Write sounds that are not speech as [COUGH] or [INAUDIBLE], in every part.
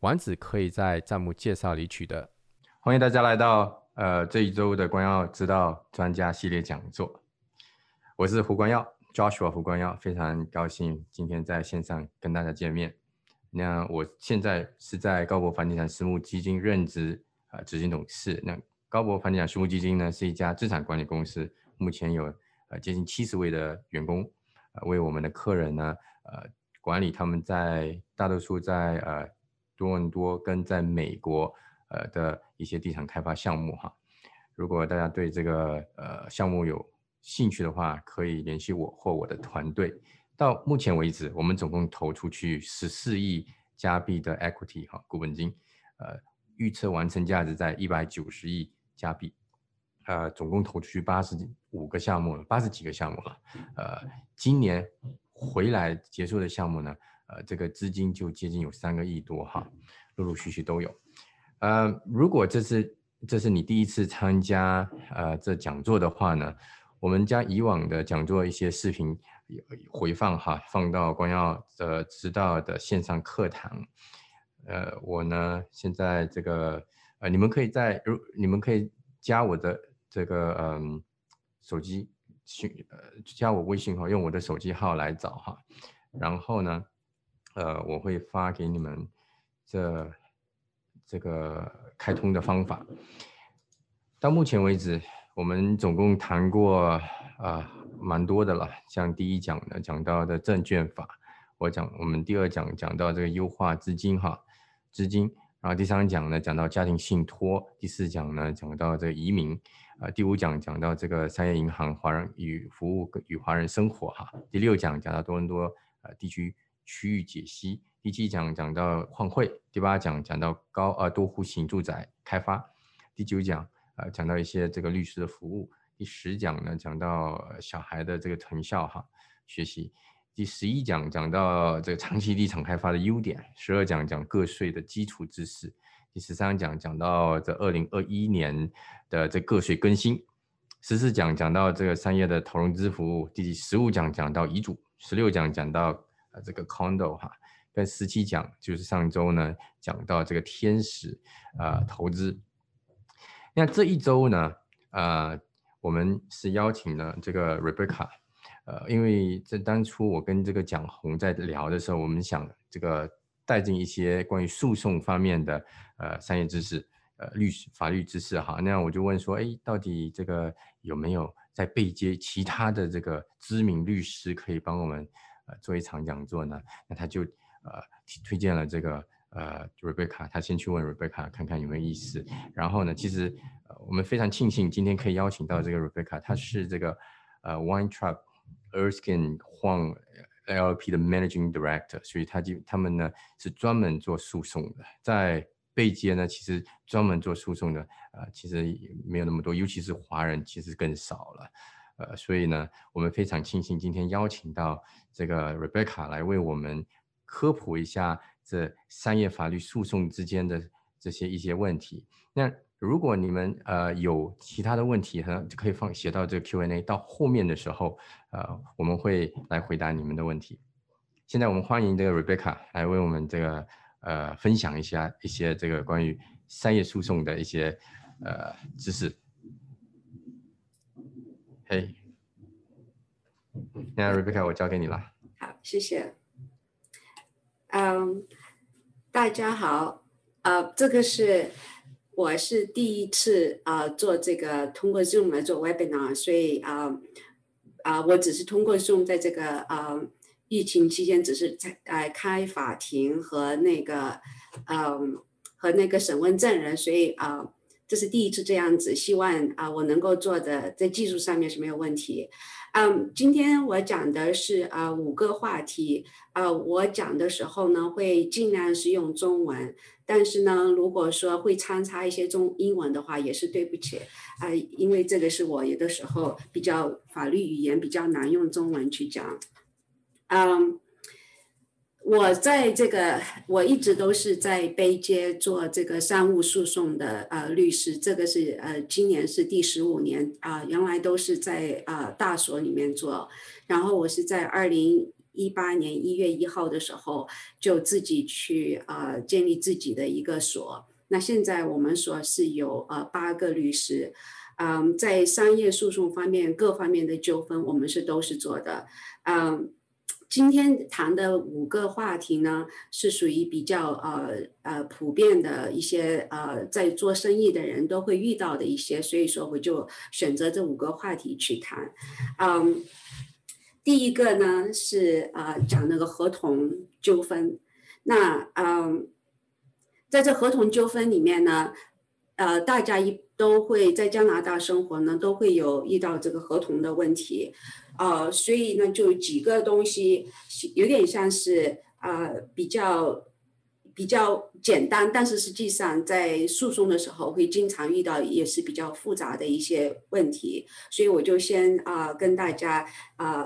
丸子可以在弹幕介绍里取得。欢迎大家来到呃这一周的关耀知道专家系列讲座。我是胡关耀，Joshua 胡关耀，非常高兴今天在线上跟大家见面。那我现在是在高博房地产私募基金任职啊执行董事。那高博房地产私募基金呢是一家资产管理公司，目前有呃接近七十位的员工，呃为我们的客人呢呃管理他们在大多数在呃。多伦多跟在美国呃的一些地产开发项目哈，如果大家对这个呃项目有兴趣的话，可以联系我或我的团队。到目前为止，我们总共投出去十四亿加币的 equity 哈股本金，呃预测完成价值在一百九十亿加币，呃总共投出去八十五个项目了，八十几个项目了，呃今年回来结束的项目呢？呃，这个资金就接近有三个亿多哈，陆陆续续都有。呃，如果这是这是你第一次参加呃这讲座的话呢，我们将以往的讲座一些视频回放哈，放到光耀的知道的线上课堂。呃，我呢现在这个呃，你们可以在如你们可以加我的这个嗯手机讯呃加我微信号，用我的手机号来找哈，然后呢。呃，我会发给你们这这个开通的方法。到目前为止，我们总共谈过啊蛮多的了。像第一讲呢，讲到的证券法，我讲我们第二讲讲到这个优化资金哈资金，然后第三讲呢讲到家庭信托，第四讲呢讲到这个移民，啊第五讲讲到这个商业银行华人与服务与华人生活哈，第六讲讲到多伦多呃地区。区域解析，第七讲讲到换汇，第八讲讲到高呃多户型住宅开发，第九讲呃讲到一些这个律师的服务，第十讲呢讲到小孩的这个成效哈学习，第十一讲讲到这个长期地产开发的优点，十二讲讲个税的基础知识，第十三讲讲到这二零二一年的这个税更新，十四讲讲到这个商业的投融资服务，第十五讲讲到遗嘱，十六讲讲到。呃，这个 condo 哈，跟十七讲就是上周呢讲到这个天使呃投资。那这一周呢，呃，我们是邀请了这个 Rebecca，呃，因为在当初我跟这个蒋红在聊的时候，我们想这个带进一些关于诉讼方面的呃商业知识，呃律师法律知识哈。那我就问说，哎，到底这个有没有在背接其他的这个知名律师可以帮我们？做一场讲座呢，那他就呃推荐了这个呃 Rebecca，他先去问 Rebecca 看看有没有意思。然后呢，其实呃我们非常庆幸今天可以邀请到这个 Rebecca，他是这个呃 Wine Trap Erskine Huang LLP 的 Managing Director，所以他就他们呢是专门做诉讼的，在背街呢其实专门做诉讼的呃其实没有那么多，尤其是华人其实更少了。呃，所以呢，我们非常庆幸今天邀请到这个 Rebecca 来为我们科普一下这商业法律诉讼之间的这些一些问题。那如果你们呃有其他的问题，哈，可以放写到这个 Q&A，到后面的时候，呃，我们会来回答你们的问题。现在我们欢迎这个 Rebecca 来为我们这个呃分享一下一些这个关于商业诉讼的一些呃知识。哎，那 Rebecca，我交给你了。好，谢谢。嗯，大家好，呃，这个是我是第一次啊做这个通过 Zoom 来做 Webinar，所以啊啊，我只是通过 Zoom 在这个啊疫情期间，只是在呃开法庭和那个嗯和那个审问证人，所以啊。这是第一次这样子，希望啊我能够做的在技术上面是没有问题。嗯，今天我讲的是呃五个话题，呃，我讲的时候呢会尽量是用中文，但是呢，如果说会掺插一些中英文的话，也是对不起啊，因为这个是我有的时候比较法律语言比较难用中文去讲，嗯。我在这个，我一直都是在背街做这个商务诉讼的呃律师，这个是呃今年是第十五年啊，原来都是在呃大所里面做，然后我是在二零一八年一月一号的时候就自己去呃建立自己的一个所，那现在我们所是有呃八个律师，嗯，在商业诉讼方面各方面的纠纷我们是都是做的，嗯。今天谈的五个话题呢，是属于比较呃呃普遍的一些呃在做生意的人都会遇到的一些，所以说我就选择这五个话题去谈。嗯，第一个呢是呃讲那个合同纠纷。那嗯，在这合同纠纷里面呢，呃大家一都会在加拿大生活呢，都会有遇到这个合同的问题。呃，所以呢，就几个东西有点像是呃比较比较简单，但是实际上在诉讼的时候会经常遇到也是比较复杂的一些问题，所以我就先啊跟大家啊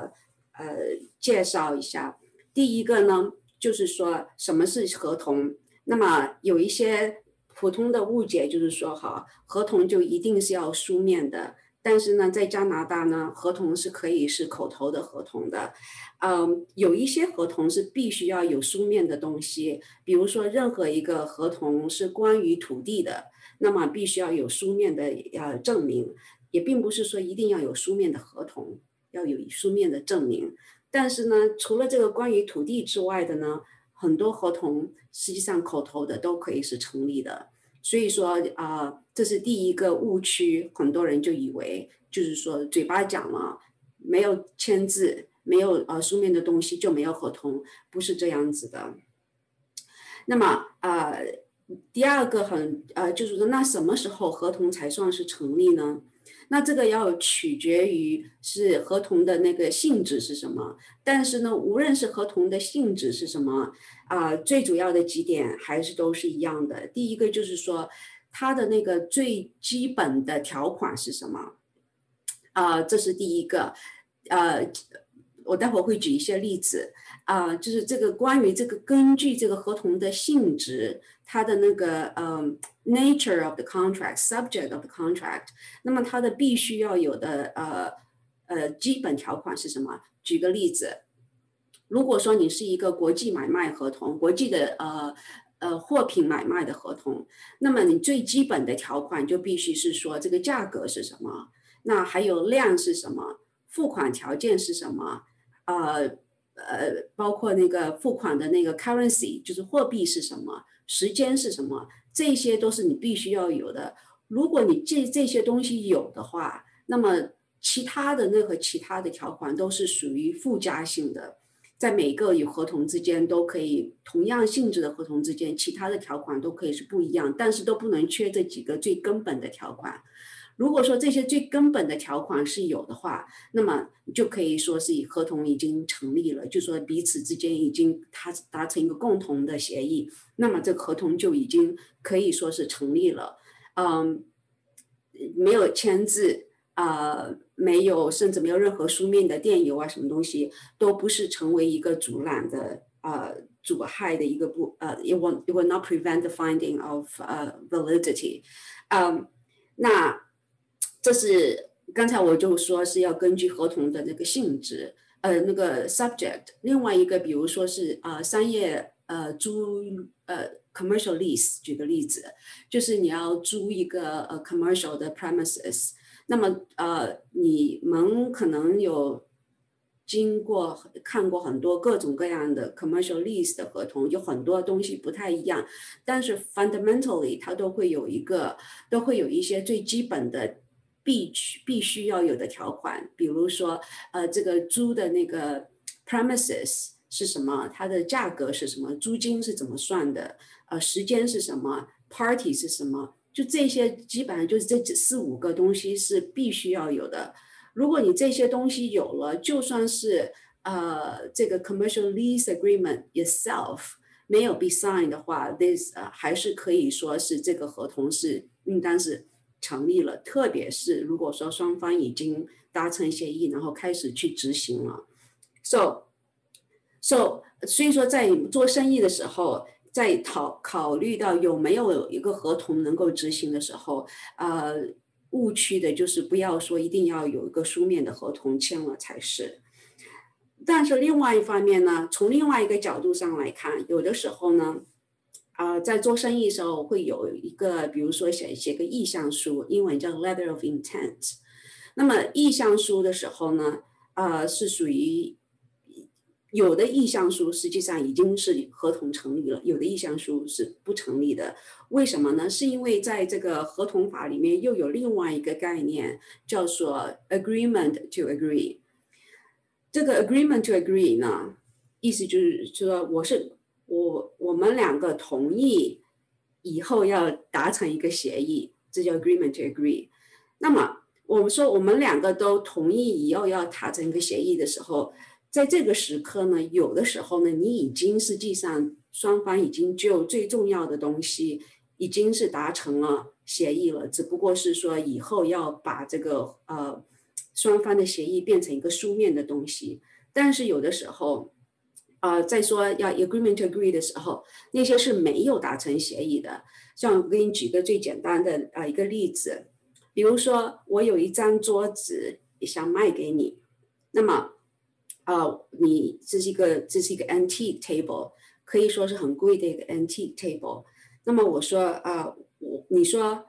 呃介绍一下。第一个呢，就是说什么是合同？那么有一些普通的误解就是说，哈，合同就一定是要书面的。但是呢，在加拿大呢，合同是可以是口头的合同的，嗯，有一些合同是必须要有书面的东西，比如说任何一个合同是关于土地的，那么必须要有书面的呃证明，也并不是说一定要有书面的合同，要有书面的证明。但是呢，除了这个关于土地之外的呢，很多合同实际上口头的都可以是成立的。所以说啊，这是第一个误区，很多人就以为就是说嘴巴讲了，没有签字，没有呃书面的东西就没有合同，不是这样子的。那么呃，第二个很呃，就是说那什么时候合同才算是成立呢？那这个要取决于是合同的那个性质是什么，但是呢，无论是合同的性质是什么，啊，最主要的几点还是都是一样的。第一个就是说，它的那个最基本的条款是什么，啊，这是第一个，呃，我待会儿会举一些例子，啊，就是这个关于这个根据这个合同的性质。它的那个嗯，nature of the contract，subject of the contract，那么它的必须要有的呃呃基本条款是什么？举个例子，如果说你是一个国际买卖合同，国际的呃呃货品买卖的合同，那么你最基本的条款就必须是说这个价格是什么，那还有量是什么，付款条件是什么，呃呃，包括那个付款的那个 currency，就是货币是什么。时间是什么？这些都是你必须要有的。如果你这这些东西有的话，那么其他的任何其他的条款都是属于附加性的，在每个与合同之间都可以同样性质的合同之间，其他的条款都可以是不一样，但是都不能缺这几个最根本的条款。如果说这些最根本的条款是有的话，那么就可以说是合同已经成立了，就说彼此之间已经他达成一个共同的协议，那么这个合同就已经可以说是成立了。嗯，没有签字啊，没有甚至没有任何书面的电邮啊，什么东西都不是成为一个阻拦的呃阻害的一个不呃，it will it will not prevent the finding of 呃 validity。嗯，那。这是刚才我就说是要根据合同的那个性质，呃，那个 subject。另外一个，比如说是呃商业呃租呃 commercial lease，举个例子，就是你要租一个呃 commercial 的 premises，那么呃你们可能有经过看过很多各种各样的 commercial lease 的合同，有很多东西不太一样，但是 fundamentally 它都会有一个，都会有一些最基本的。必须必须要有的条款，比如说，呃，这个租的那个 premises 是什么？它的价格是什么？租金是怎么算的？呃，时间是什么？Party 是什么？就这些，基本上就是这四五个东西是必须要有的。如果你这些东西有了，就算是呃这个 commercial lease agreement itself 没有 be signed 的话，this 呃还是可以说是这个合同是应当是成立了。特别是如果说双方已经达成协议，然后开始去执行了，so so 所以说在做生意的时候。在考考虑到有没有一个合同能够执行的时候，呃，误区的就是不要说一定要有一个书面的合同签了才是。但是另外一方面呢，从另外一个角度上来看，有的时候呢，啊，在做生意的时候会有一个，比如说写写个意向书，英文叫 letter of intent。那么意向书的时候呢，呃，是属于。有的意向书实际上已经是合同成立了，有的意向书是不成立的。为什么呢？是因为在这个合同法里面又有另外一个概念，叫做 agreement to agree。这个 agreement to agree 呢，意思就是说，我是我我们两个同意以后要达成一个协议，这叫 agreement to agree。那么我们说我们两个都同意以后要达成一个协议的时候。在这个时刻呢，有的时候呢，你已经实际上双方已经就最重要的东西已经是达成了协议了，只不过是说以后要把这个呃双方的协议变成一个书面的东西。但是有的时候，呃，在说要 agreement agree 的时候，那些是没有达成协议的。像我给你举个最简单的啊一个例子，比如说我有一张桌子想卖给你，那么。啊，你这是一个这是一个 antique table，可以说是很贵的一个 antique table。那么我说啊，我你说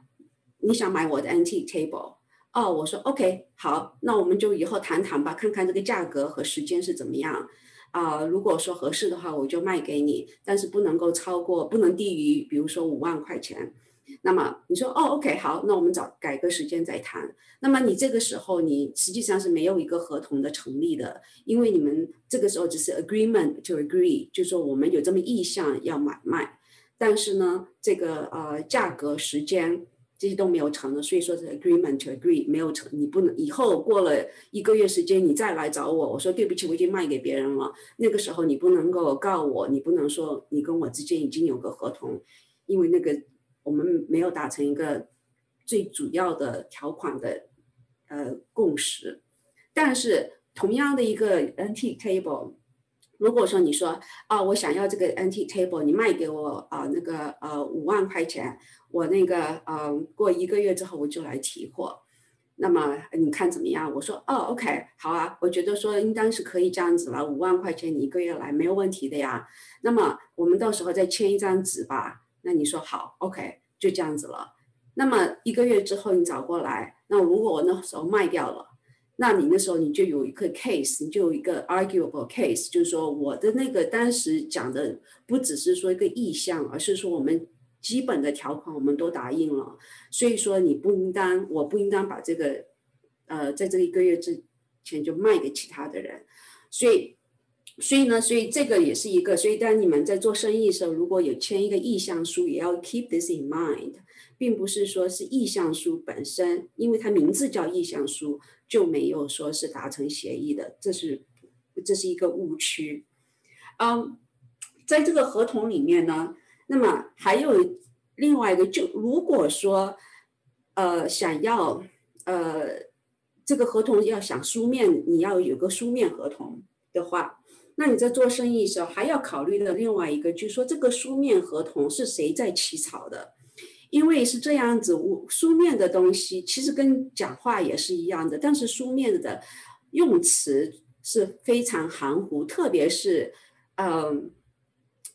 你想买我的 antique table，哦，我说 OK，好，那我们就以后谈谈吧，看看这个价格和时间是怎么样。啊，如果说合适的话，我就卖给你，但是不能够超过，不能低于，比如说五万块钱。那么你说哦，OK，好，那我们找改个时间再谈。那么你这个时候你实际上是没有一个合同的成立的，因为你们这个时候只是 agreement to agree，就说我们有这么意向要买卖，但是呢，这个呃价格、时间这些都没有成的，所以说是 agreement agree 没有成，你不能以后过了一个月时间你再来找我，我说对不起，我已经卖给别人了，那个时候你不能够告我，你不能说你跟我之间已经有个合同，因为那个。我们没有达成一个最主要的条款的呃共识，但是同样的一个 NT table，如果说你说啊，我想要这个 NT table，你卖给我啊那个呃五万块钱，我那个呃过一个月之后我就来提货，那么你看怎么样？我说哦，OK，好啊，我觉得说应当是可以这样子了，五万块钱你一个月来没有问题的呀。那么我们到时候再签一张纸吧。那你说好，OK，就这样子了。那么一个月之后你找过来，那如果我那时候卖掉了，那你那时候你就有一个 case，你就有一个 arguable case，就是说我的那个当时讲的不只是说一个意向，而是说我们基本的条款我们都答应了，所以说你不应当，我不应当把这个，呃，在这一个月之前就卖给其他的人，所以。所以呢，所以这个也是一个，所以当你们在做生意的时候，如果有签一个意向书，也要 keep this in mind，并不是说是意向书本身，因为它名字叫意向书，就没有说是达成协议的，这是这是一个误区。嗯，在这个合同里面呢，那么还有另外一个，就如果说呃想要呃这个合同要想书面，你要有个书面合同的话。那你在做生意的时候还要考虑的另外一个，就是说这个书面合同是谁在起草的？因为是这样子，我书面的东西其实跟讲话也是一样的，但是书面的用词是非常含糊，特别是，嗯，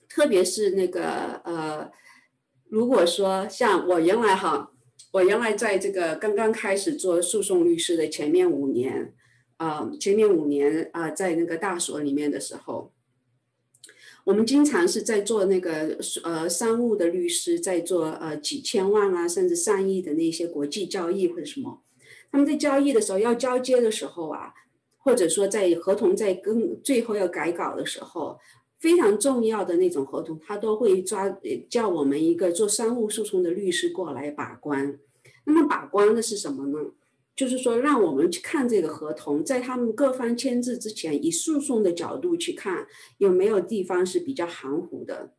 特别是那个呃，如果说像我原来哈，我原来在这个刚刚开始做诉讼律师的前面五年。啊，前面五年啊，在那个大所里面的时候，我们经常是在做那个呃商务的律师，在做呃几千万啊，甚至上亿的那些国际交易或者什么。他们在交易的时候要交接的时候啊，或者说在合同在跟最后要改稿的时候，非常重要的那种合同，他都会抓叫我们一个做商务诉讼的律师过来把关。那么把关的是什么呢？就是说让我们去看这个合同，在他们各方签字之前，以诉讼的角度去看有没有地方是比较含糊的。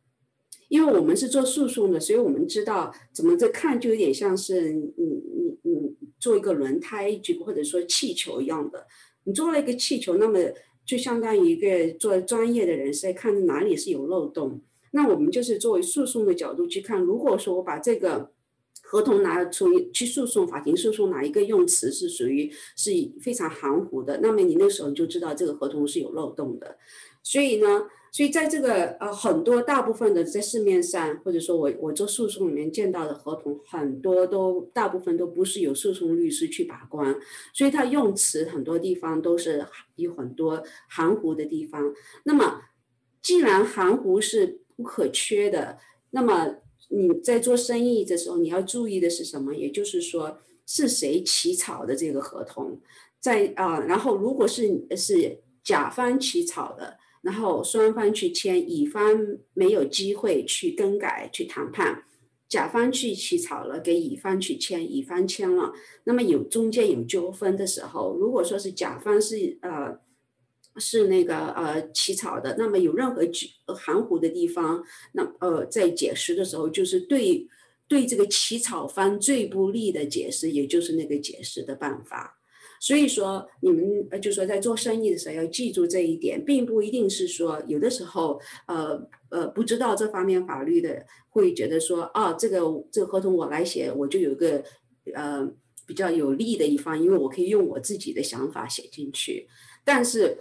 因为我们是做诉讼的，所以我们知道怎么在看，就有点像是你你你做一个轮胎，就或者说气球一样的。你做了一个气球，那么就相当于一个做专业的人士在看哪里是有漏洞。那我们就是作为诉讼的角度去看，如果说我把这个合同拿出去诉讼，法庭诉讼哪一个用词是属于是非常含糊的，那么你那时候就知道这个合同是有漏洞的。所以呢。所以在这个呃很多大部分的在市面上，或者说我我做诉讼里面见到的合同，很多都大部分都不是有诉讼律师去把关，所以它用词很多地方都是有很多含糊的地方。那么既然含糊是不可缺的，那么你在做生意的时候你要注意的是什么？也就是说是谁起草的这个合同，在啊，然后如果是是甲方起草的。然后双方去签，乙方没有机会去更改、去谈判，甲方去起草了，给乙方去签，乙方签了。那么有中间有纠纷的时候，如果说是甲方是呃是那个呃起草的，那么有任何含糊的地方，那呃在解释的时候，就是对对这个起草方最不利的解释，也就是那个解释的办法。所以说，你们呃，就说在做生意的时候要记住这一点，并不一定是说有的时候，呃呃，不知道这方面法律的会觉得说，啊，这个这个合同我来写，我就有个呃比较有利的一方，因为我可以用我自己的想法写进去。但是，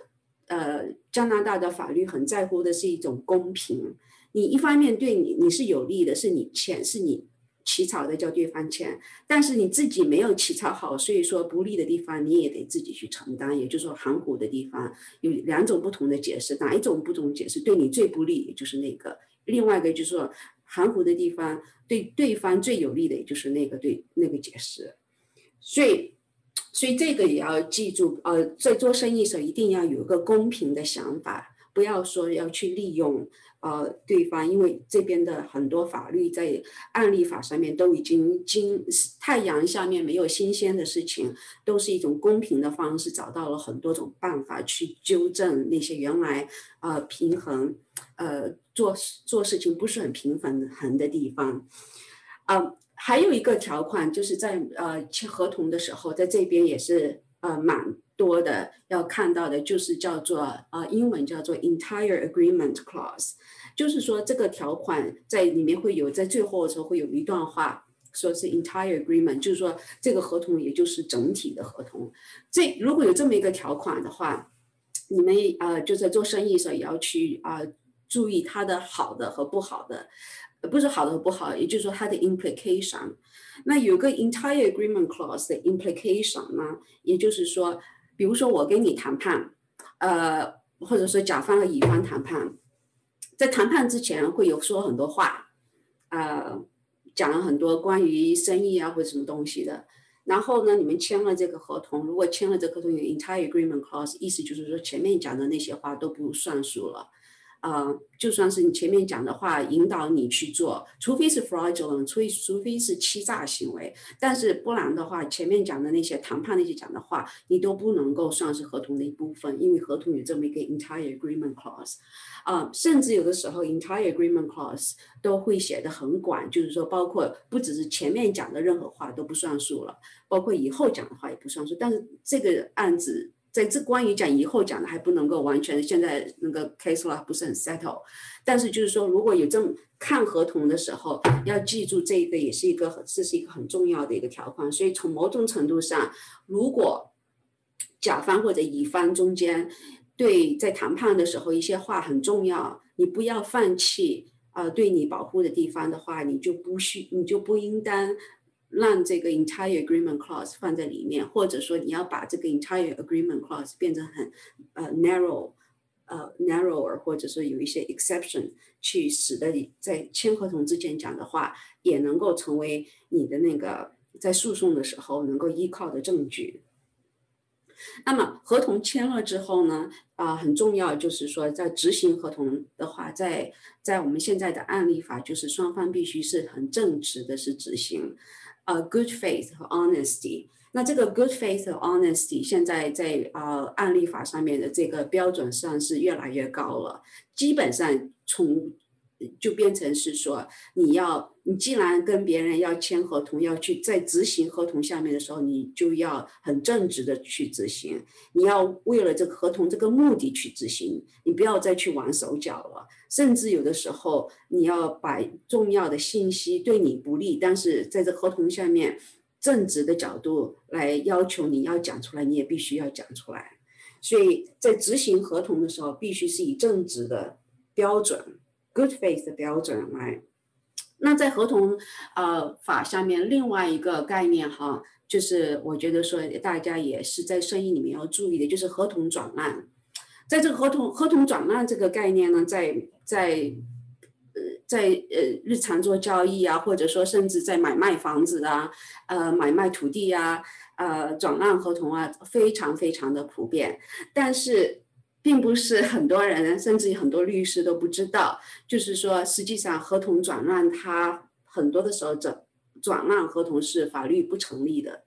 呃，加拿大的法律很在乎的是一种公平，你一方面对你你是有利的，是你钱是你。起草的叫对方签，但是你自己没有起草好，所以说不利的地方你也得自己去承担。也就是说含糊的地方有两种不同的解释，哪一种不同解释对你最不利，就是那个；另外一个就是说含糊的地方对对方最有利的，也就是那个对那个解释。所以，所以这个也要记住，呃，在做生意的时候一定要有一个公平的想法，不要说要去利用。呃，对方因为这边的很多法律在案例法上面都已经经太阳下面没有新鲜的事情，都是一种公平的方式，找到了很多种办法去纠正那些原来呃平衡呃做做事情不是很平衡衡的地方。呃，还有一个条款就是在呃签合同的时候，在这边也是呃蛮。多的要看到的就是叫做呃英文叫做 entire agreement clause，就是说这个条款在里面会有在最后的时候会有一段话，说是 entire agreement，就是说这个合同也就是整体的合同。这如果有这么一个条款的话，你们呃就在做生意的时候也要去啊注意它的好的和不好的，不是好的和不好，也就是说它的 implication。那有个 entire agreement clause 的 implication 呢，也就是说。比如说我跟你谈判，呃，或者说甲方和乙方谈判，在谈判之前会有说很多话，呃，讲了很多关于生意啊或者什么东西的。然后呢，你们签了这个合同，如果签了这个合同有 entire agreement clause，意思就是说前面讲的那些话都不算数了。呃，就算是你前面讲的话引导你去做，除非是 fraudulent，除非除非是欺诈行为，但是不然的话，前面讲的那些谈判那些讲的话，你都不能够算是合同的一部分，因为合同有这么一个 entire agreement clause，啊，甚至有的时候 entire agreement clause 都会写的很广，就是说包括不只是前面讲的任何话都不算数了，包括以后讲的话也不算数，但是这个案子。在这关于讲以后讲的还不能够完全，现在那个 case law 不是很 settle，但是就是说，如果有这种看合同的时候，要记住这一个也是一个很这是一个很重要的一个条款。所以从某种程度上，如果甲方或者乙方中间对在谈判的时候一些话很重要，你不要放弃啊，对你保护的地方的话，你就不需你就不应当。让这个 entire agreement clause 放在里面，或者说你要把这个 entire agreement clause 变成很呃 narrow，呃 narrower，或者说有一些 exception，去使得你在签合同之前讲的话也能够成为你的那个在诉讼的时候能够依靠的证据。那么合同签了之后呢，啊很重要就是说在执行合同的话，在在我们现在的案例法就是双方必须是很正直的是执行。呃 good faith 和 honesty。那这个 good faith 和 honesty 现在在呃案例法上面的这个标准上是越来越高了，基本上从就变成是说，你要你既然跟别人要签合同，要去在执行合同下面的时候，你就要很正直的去执行，你要为了这个合同这个目的去执行，你不要再去玩手脚了。甚至有的时候，你要把重要的信息对你不利，但是在这合同下面正直的角度来要求你要讲出来，你也必须要讲出来。所以在执行合同的时候，必须是以正直的标准。Good faith 的标准来，那在合同呃法下面另外一个概念哈，就是我觉得说大家也是在生意里面要注意的，就是合同转让。在这个合同合同转让这个概念呢，在在呃在呃日常做交易啊，或者说甚至在买卖房子啊，呃买卖土地啊，呃转让合同啊，非常非常的普遍，但是。并不是很多人，甚至很多律师都不知道，就是说，实际上合同转让，它很多的时候转转让合同是法律不成立的，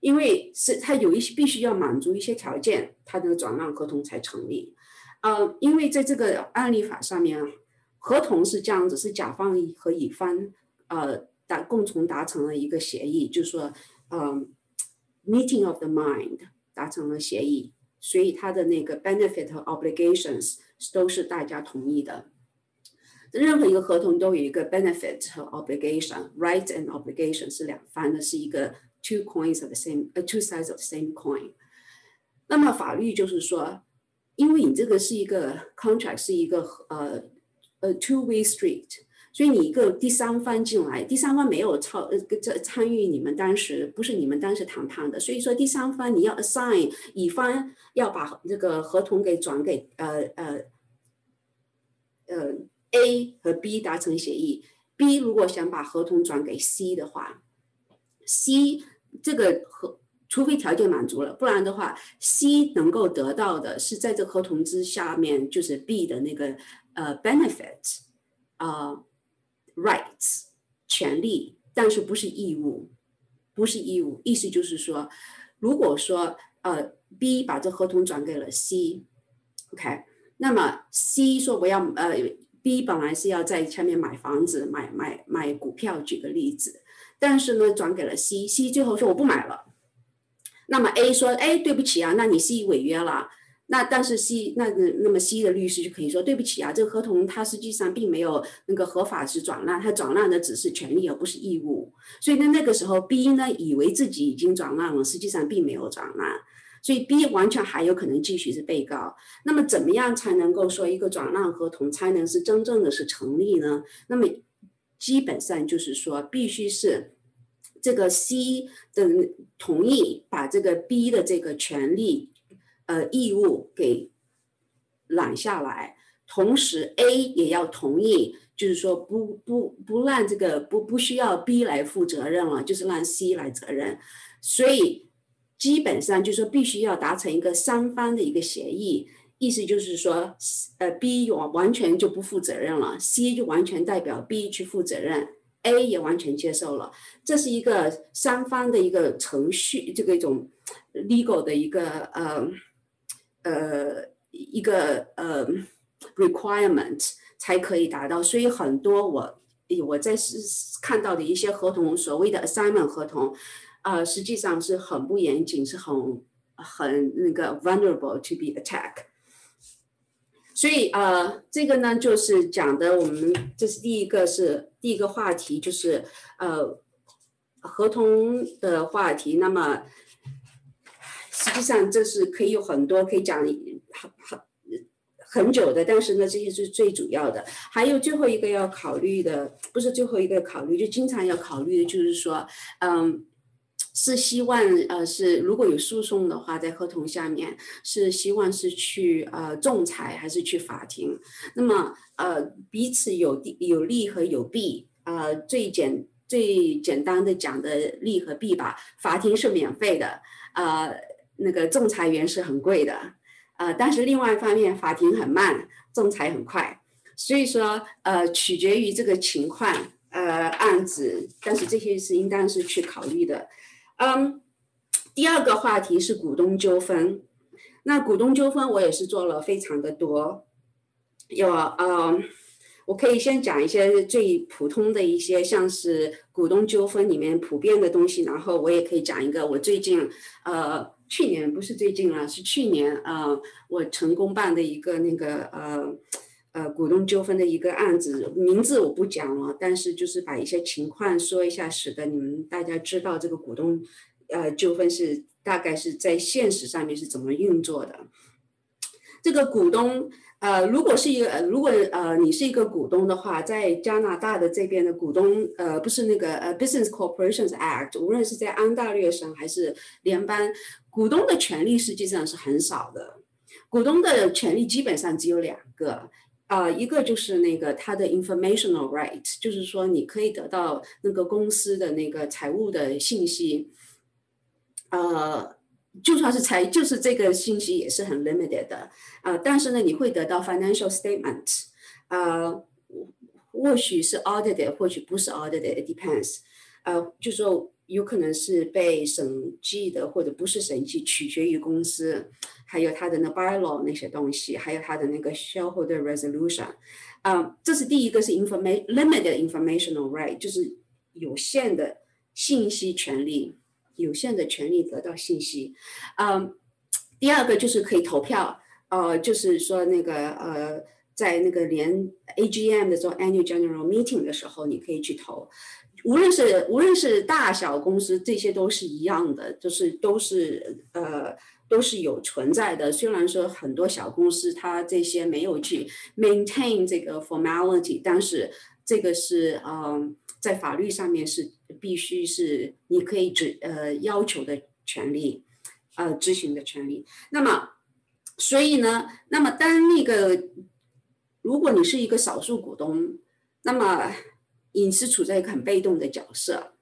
因为是它有一些必须要满足一些条件，它的转让合同才成立。呃，因为在这个案例法上面，合同是这样子，是甲方和乙方呃达共同达成了一个协议，就是说，嗯，meeting of the mind 达成了协议。所以它的那个 benefit 和 obligations 都是大家同意的。任何一个合同都有一个 benefit 和 obligation，right and obligation 是两方的，是一个 two coins of the same，呃 two sides of the same coin。那么法律就是说，因为你这个是一个 contract，是一个呃呃 two way street。 所以你一个第三方进来，第三方没有参呃这参与你们当时不是你们当时谈判的，所以说第三方你要 assign 乙方要把这个合同给转给呃呃呃 A 和 B 达成协议，B 如果想把合同转给 C 的话，C 这个合除非条件满足了，不然的话，C 能够得到的是在这合同之下面就是 B 的那个呃 benefit 啊。Rights 权利，但是不是义务，不是义务。意思就是说，如果说呃 B 把这合同转给了 C，OK，那么 C 说我要呃 B 本来是要在下面买房子、买买买股票，举个例子，但是呢转给了 C，C 最后说我不买了。那么 A 说，哎，对不起啊，那你 C 违约了。那但是 C 那那么 C 的律师就可以说对不起啊，这个合同它实际上并没有那个合法是转让，它转让的只是权利而不是义务。所以呢那个时候 B 呢以为自己已经转让了，实际上并没有转让，所以 B 完全还有可能继续是被告。那么怎么样才能够说一个转让合同才能是真正的是成立呢？那么基本上就是说必须是这个 C 的同意把这个 B 的这个权利。呃，义务给揽下来，同时 A 也要同意，就是说不不不让这个不不需要 B 来负责任了，就是让 C 来责任。所以基本上就是说必须要达成一个三方的一个协议，意思就是说，呃，B 完完全就不负责任了，C 就完全代表 B 去负责任，A 也完全接受了，这是一个三方的一个程序，这个一种 legal 的一个呃。呃，一个呃 requirement 才可以达到，所以很多我我在是看到的一些合同，所谓的 assignment 合同，啊，实际上是很不严谨，是很很那个 vulnerable to be attack。所以呃，这个呢就是讲的，我们这是第一个是第一个话题，就是呃合同的话题，那么。实际上，这是可以有很多可以讲很很很久的，但是呢，这些是最主要的。还有最后一个要考虑的，不是最后一个考虑，就经常要考虑的，就是说，嗯，是希望呃是如果有诉讼的话，在合同下面是希望是去呃仲裁还是去法庭？那么呃彼此有利有利和有弊，呃最简最简单的讲的利和弊吧，法庭是免费的，呃。那个仲裁员是很贵的，呃，但是另外一方面，法庭很慢，仲裁很快，所以说，呃，取决于这个情况，呃案子，但是这些是应当是去考虑的。嗯，第二个话题是股东纠纷。那股东纠纷我也是做了非常的多，有呃，我可以先讲一些最普通的一些，像是股东纠纷里面普遍的东西，然后我也可以讲一个我最近呃去年不是最近了，是去年啊我成功办的一个那个呃呃股东纠纷的一个案子，名字我不讲了，但是就是把一些情况说一下，使得你们大家知道这个股东呃纠纷是。大概是在现实上面是怎么运作的？这个股东，呃，如果是一个，如果呃你是一个股东的话，在加拿大的这边的股东，呃，不是那个呃 Business Corporations Act，无论是在安大略省还是联邦，股东的权利实际上是很少的。股东的权利基本上只有两个，啊，一个就是那个他的 informational right，就是说你可以得到那个公司的那个财务的信息。呃，就算是财，就是这个信息也是很 limited 的，呃，但是呢，你会得到 financial statement，呃，或许是 audited，或许不是 audited，it depends，呃，就说有可能是被审计的，或者不是审计，取决于公司，还有它的那 bylaw 那些东西，还有它的那个 shareholder resolution，啊，这是第一个是 information limited informational right，就是有限的信息权利。有限的权利得到信息，嗯，第二个就是可以投票，呃，就是说那个呃，在那个连 AGM 的时候，Annual General Meeting 的时候，你可以去投，无论是无论是大小公司，这些都是一样的，就是都是呃都是有存在的。虽然说很多小公司它这些没有去 maintain 这个 formality，但是这个是嗯。在法律上面是必须是你可以执呃要求的权利，呃执行的权利。那么，所以呢，那么当那个如果你是一个少数股东，那么你是处在一个很被动的角色，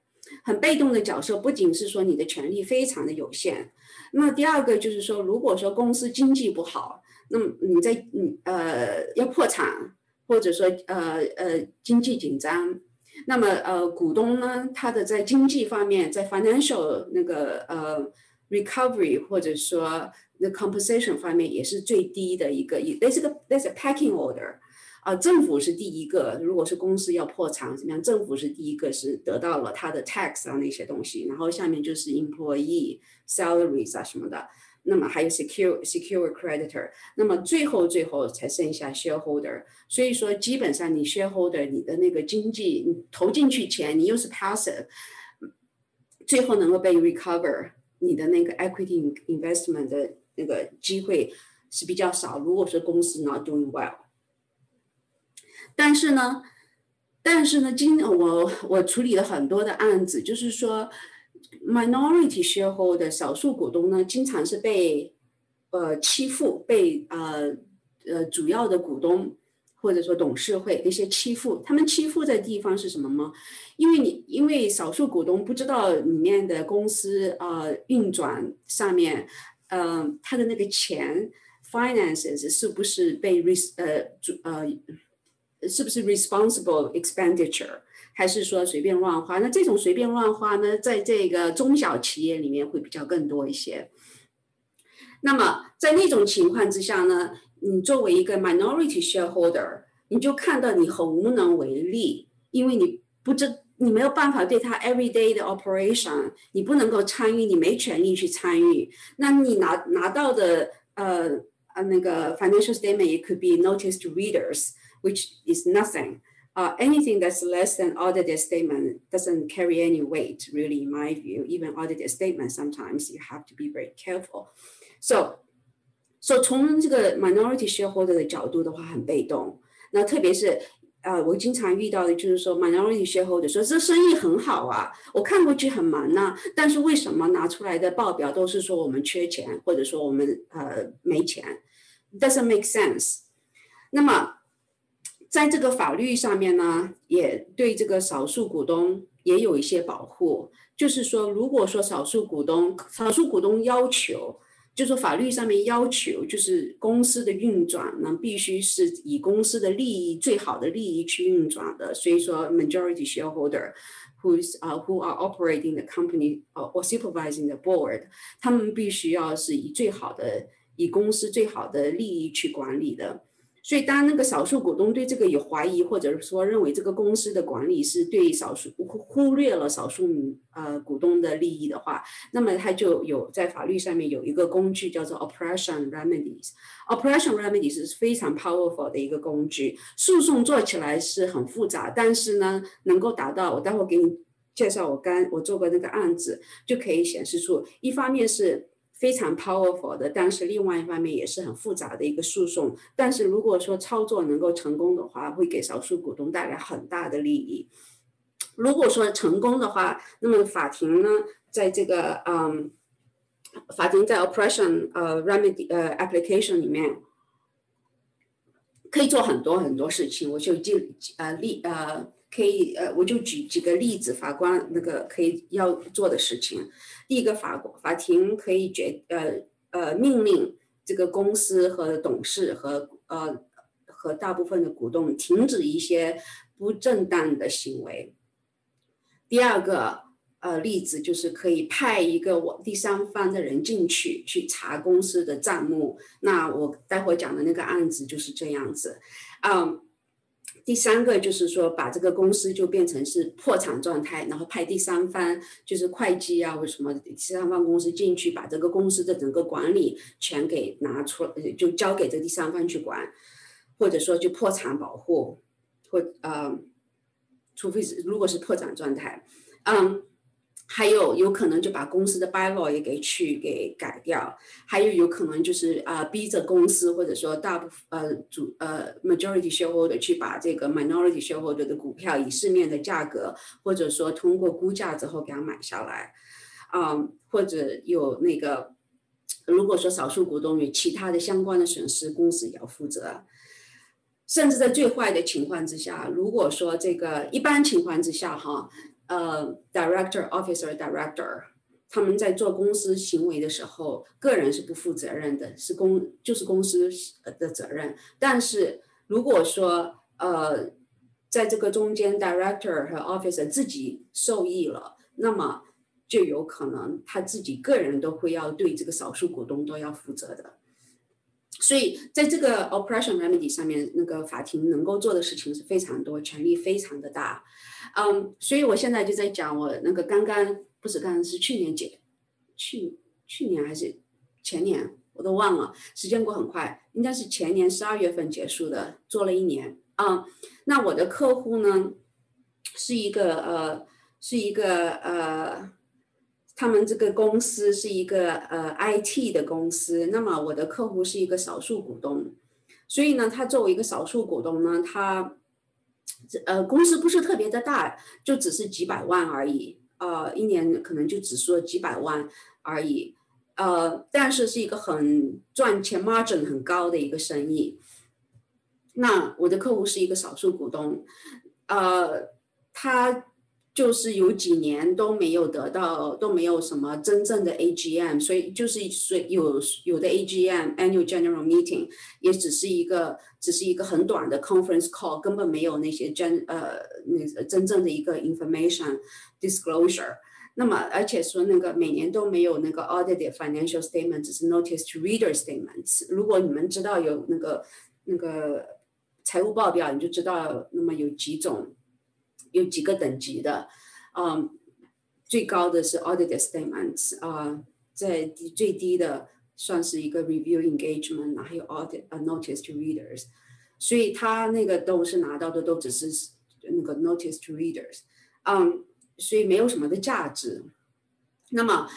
很被动的角色。不仅是说你的权利非常的有限，那第二个就是说，如果说公司经济不好，那么你在你呃要破产，或者说呃呃经济紧张。那么，呃，股东呢，他的在经济方面，在 financial 那个呃 recovery 或者说那 compensation 方面也是最低的一个，那是个 that's a packing order，啊，政府是第一个，如果是公司要破产怎么样，政府是第一个是得到了他的 tax 啊那些东西，然后下面就是 employee salaries 啊什么的。那么还有 secure secure creditor，那么最后最后才剩下 shareholder。所以说，基本上你 shareholder 你的那个经济你投进去钱，你又是 passive，最后能够被 recover 你的那个 equity investment 的那个机会是比较少。如果说公司 not doing well，但是呢，但是呢，今我我处理了很多的案子，就是说。Minority shareholder 少数股东呢，经常是被呃欺负，被呃呃主要的股东或者说董事会那些欺负。他们欺负的地方是什么吗？因为你因为少数股东不知道里面的公司呃运转上面，呃他的那个钱 finances 是不是被 res 呃主呃是不是 responsible expenditure？还是说随便乱花？那这种随便乱花呢，在这个中小企业里面会比较更多一些。那么在那种情况之下呢，你作为一个 minority shareholder，你就看到你很无能为力，因为你不知你没有办法对他 everyday 的 operation，你不能够参与，你没权利去参与。那你拿拿到的呃呃那个 financial statement it could be notice to readers，which is nothing。uh, anything that's less than audited statement doesn't carry any weight, really, in my view. Even audited statement, sometimes you have to be very careful. So, so 从这个 minority shareholder 的角度的话，很被动。那特别是呃，我经常遇到的就是说，minority shareholder 说这生意很好啊，我看过去很忙呐、啊，但是为什么拿出来的报表都是说我们缺钱，或者说我们呃没钱？Doesn't make sense。那么 在这个法律上面呢，也对这个少数股东也有一些保护。就是说，如果说少数股东少数股东要求就说法律上面要求，就是公司的运转呢，必须是以公司的利益最好的利益去运转的。所以说，majority shareholder who's 啊 who are operating the company or supervising the board，他们必须要是以最好的以公司最好的利益去管理的。所以，当那个少数股东对这个有怀疑，或者是说认为这个公司的管理是对少数忽忽略了少数呃股东的利益的话，那么他就有在法律上面有一个工具叫做 oppression remedies。oppression remedies 是非常 powerful 的一个工具，诉讼做起来是很复杂，但是呢，能够达到我待会给你介绍我刚我做过那个案子，就可以显示出一方面是。非常 powerful 的，但是另外一方面也是很复杂的一个诉讼。但是如果说操作能够成功的话，会给少数股东带来很大的利益。如果说成功的话，那么法庭呢，在这个嗯，法庭在 oppression 呃 remedy 呃 application 里面，可以做很多很多事情。我就就呃例呃。可以，呃，我就举几个例子，法官那个可以要做的事情。第一个，法法庭可以决，呃呃，命令这个公司和董事和呃和大部分的股东停止一些不正当的行为。第二个，呃，例子就是可以派一个我第三方的人进去去查公司的账目。那我待会讲的那个案子就是这样子，嗯。第三个就是说，把这个公司就变成是破产状态，然后派第三方，就是会计啊或什么第三方公司进去，把这个公司的整个管理权给拿出，就交给这第三方去管，或者说就破产保护，或呃，除非是如果是破产状态，嗯。还有有可能就把公司的 bylaw 也给去给改掉，还有有可能就是啊逼着公司或者说大部分呃主呃 majority shareholder 去把这个 minority shareholder 的股票以市面的价格或者说通过估价之后给他买下来，啊或者有那个如果说少数股东有其他的相关的损失，公司也要负责，甚至在最坏的情况之下，如果说这个一般情况之下哈。呃，director、officer、director，他们在做公司行为的时候，个人是不负责任的，是公就是公司的责任。但是如果说呃，在这个中间，director 和 officer 自己受益了，那么就有可能他自己个人都会要对这个少数股东都要负责的。所以在这个 oppression remedy 上面，那个法庭能够做的事情是非常多，权力非常的大。嗯，所以我现在就在讲我那个刚刚不是刚刚是去年结，去去年还是前年我都忘了，时间过很快，应该是前年十二月份结束的，做了一年。嗯，那我的客户呢是一个呃是一个呃，他们这个公司是一个呃 IT 的公司，那么我的客户是一个少数股东，所以呢，他作为一个少数股东呢，他。呃，公司不是特别的大，就只是几百万而已，呃，一年可能就只说几百万而已，呃，但是是一个很赚钱 margin 很高的一个生意。那我的客户是一个少数股东，呃，他。就是有几年都没有得到，都没有什么真正的 AGM，所以就是所有有的 AGM annual general meeting 也只是一个，只是一个很短的 conference call，根本没有那些真呃那真正的一个 information disclosure。那么而且说那个每年都没有那个 audited financial statement，只是 notice to reader statements。如果你们知道有那个那个财务报表，你就知道那么有几种。有几个等级的，嗯，最高的是 audited statements 啊，在最低的算是一个 review engagement，还有 audit a notice to readers，所以他那个都是拿到的都只是那个 notice to readers，嗯，所以没有什么的价值。那么，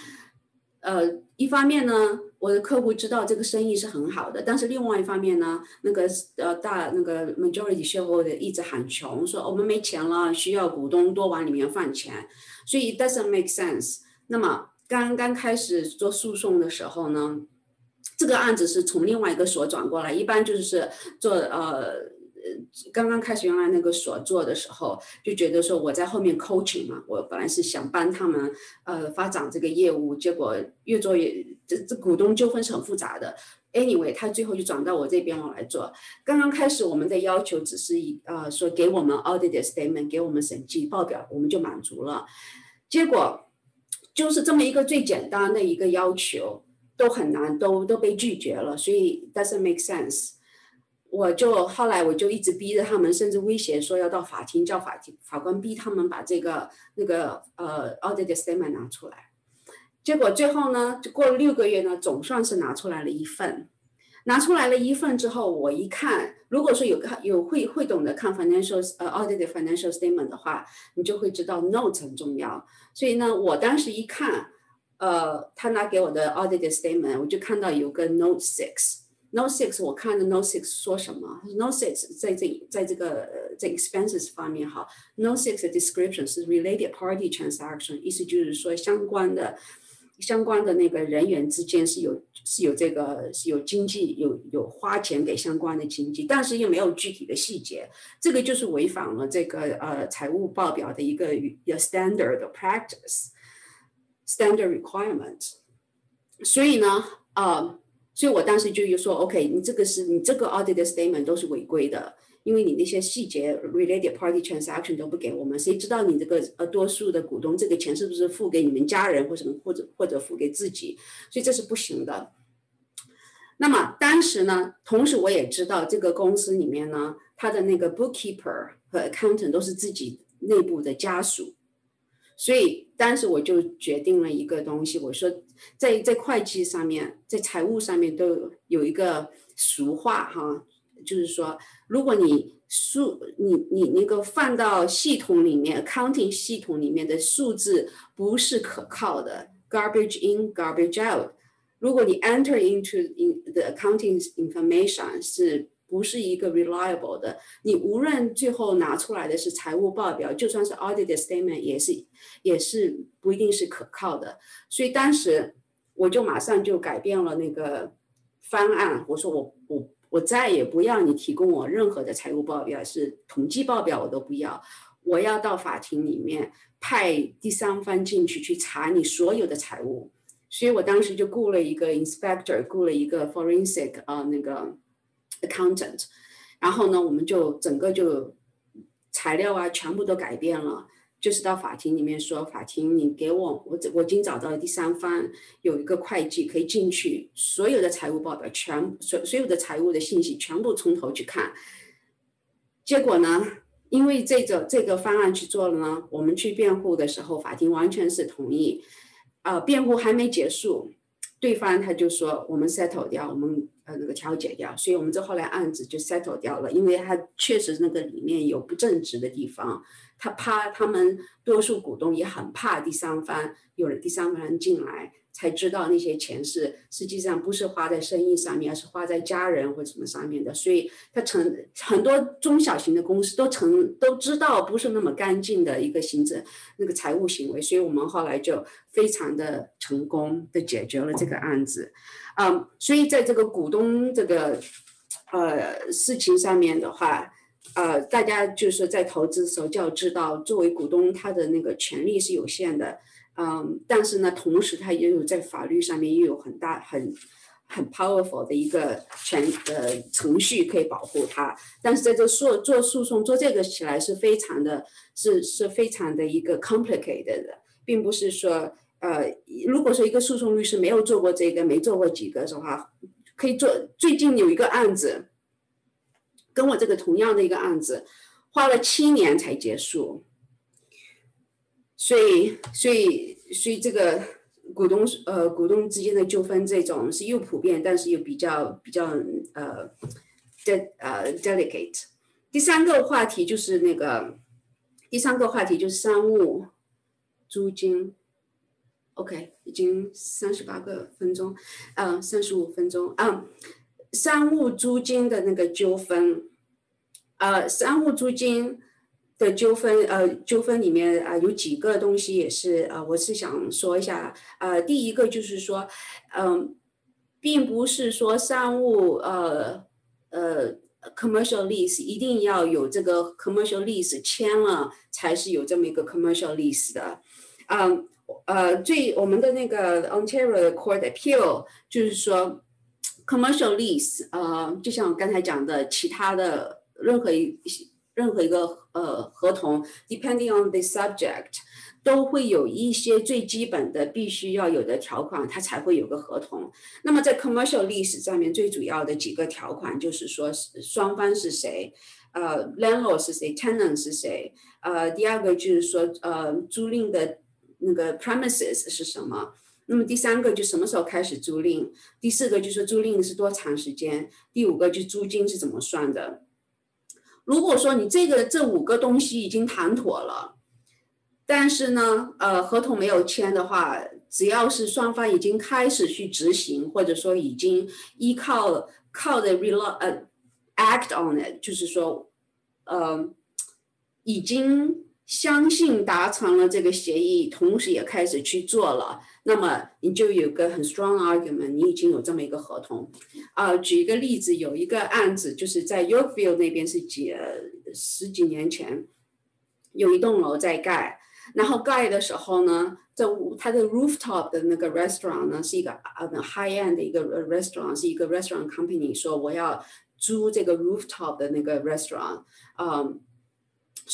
呃，一方面呢。我的客户知道这个生意是很好的，但是另外一方面呢，那个呃大那个 majority shareholder 一直喊穷，说我们没钱了，需要股东多往里面放钱，所以 doesn't make sense。那么刚刚开始做诉讼的时候呢，这个案子是从另外一个所转过来，一般就是做呃刚刚开始原来那个所做的时候，就觉得说我在后面 coaching 嘛，我本来是想帮他们呃发展这个业务，结果越做越这这股东纠纷是很复杂的。Anyway，他最后就转到我这边我来做。刚刚开始我们的要求只是一呃说给我们 audited statement，给我们审计报表，我们就满足了。结果就是这么一个最简单的一个要求。都很难，都都被拒绝了，所以 doesn't make sense。我就后来我就一直逼着他们，甚至威胁说要到法庭，叫法庭法官逼他们把这个那个呃 audit statement 拿出来。结果最后呢，就过了六个月呢，总算是拿出来了一份。拿出来了一份之后，我一看，如果说有看有会会懂得看 financial 呃 audit financial statement 的话，你就会知道 note 很重要。所以呢，我当时一看。呃，他拿给我的 audit statement，我就看到有个 note six。note six，我看的 note six 说什么？note six 在这在这个在 expenses 方面哈，note six 的 description 是 related party transaction，意思就是说相关的相关的那个人员之间是有是有这个是有经济有有花钱给相关的经济，但是又没有具体的细节，这个就是违反了这个呃财务报表的一个 standard practice。Standard requirement，所以呢，呃， 所以我当时就又说，OK，你这个是你这个 audit statement 都是违规的，因为你那些细节 related party transaction 都不给我们，谁知道你这个呃多数的股东这个钱是不是付给你们家人或什么，或者或者付给自己，所以这是不行的。那么当时呢，同时我也知道这个公司里面呢，他的那个 bookkeeper 和 accountant 都是自己内部的家属。所以当时我就决定了一个东西，我说在在会计上面，在财务上面都有一个俗话哈，就是说，如果你数你你那个放到系统里面，accounting 系统里面的数字不是可靠的，garbage in garbage out。如果你 enter into in the accounting information 是。不是一个 reliable 的，你无论最后拿出来的是财务报表，就算是 audit statement，也是也是不一定是可靠的。所以当时我就马上就改变了那个方案，我说我我我再也不要你提供我任何的财务报表，是统计报表我都不要，我要到法庭里面派第三方进去去查你所有的财务。所以我当时就雇了一个 inspector，雇了一个 forensic 啊那个。accountant，然后呢，我们就整个就材料啊，全部都改变了。就是到法庭里面说，法庭你给我，我我已经找到了第三方，有一个会计可以进去，所有的财务报表全所所有的财务的信息全部从头去看。结果呢，因为这个这个方案去做了呢，我们去辩护的时候，法庭完全是同意。呃，辩护还没结束，对方他就说我们 settle 掉，我们。呃，那个调解掉，所以我们这后来案子就 settle 掉了，因为他确实那个里面有不正直的地方，他怕他们多数股东也很怕第三方有了第三方人进来。才知道那些钱是实际上不是花在生意上面，而是花在家人或什么上面的。所以，他成很多中小型的公司都成都知道不是那么干净的一个行政那个财务行为。所以我们后来就非常的成功的解决了这个案子。嗯，所以在这个股东这个呃事情上面的话，呃，大家就是在投资的时候就要知道，作为股东他的那个权利是有限的。嗯，但是呢，同时他也有在法律上面又有很大很很 powerful 的一个权呃程序可以保护他。但是在这诉做诉讼做这个起来是非常的，是是非常的一个 complicated 的，并不是说呃，如果说一个诉讼律师没有做过这个，没做过几个的话，可以做。最近有一个案子，跟我这个同样的一个案子，花了七年才结束。所以，所以，所以这个股东呃股东之间的纠纷这种是又普遍，但是又比较比较呃的呃 delicate。第三个话题就是那个第三个话题就是商务租金。OK，已经三十八个分钟，嗯，三十五分钟，嗯，商务租金的那个纠纷，呃，商务租金。的纠纷，呃，纠纷里面啊，有几个东西也是，呃，我是想说一下，呃，第一个就是说，嗯，并不是说商务，呃，呃，commercial lease 一定要有这个 commercial lease 签了才是有这么一个 commercial lease 的。嗯，呃，最我们的那个 Ontario 的 Court Appeal 就是说 commercial lease，呃，就像我刚才讲的，其他的任何一些任何一个呃合同，depending on the subject。都会有一些最基本的必须要有的条款，它才会有个合同。那么在 commercial lease 上面最主要的几个条款就是说双方是谁，呃，landlord 是谁，tenant 是谁，呃，第二个就是说呃租赁的那个 premises 是什么。那么第三个就什么时候开始租赁，第四个就是租赁是多长时间，第五个就租金是怎么算的。如果说你这个这五个东西已经谈妥了。但是呢，呃，合同没有签的话，只要是双方已经开始去执行，或者说已经依靠靠的 rely 呃 act on it，就是说，呃，已经相信达成了这个协议，同时也开始去做了，那么你就有个很 strong argument，你已经有这么一个合同。啊，举一个例子，有一个案子就是在 Yorkville 那边是几十几年前，有一栋楼在盖。然后盖的时候呢，这它的 rooftop 的那个 restaurant 呢是一个呃 high end 的一个 restaurant，是一个 restaurant company 说我要租这个 rooftop 的那个 restaurant，嗯，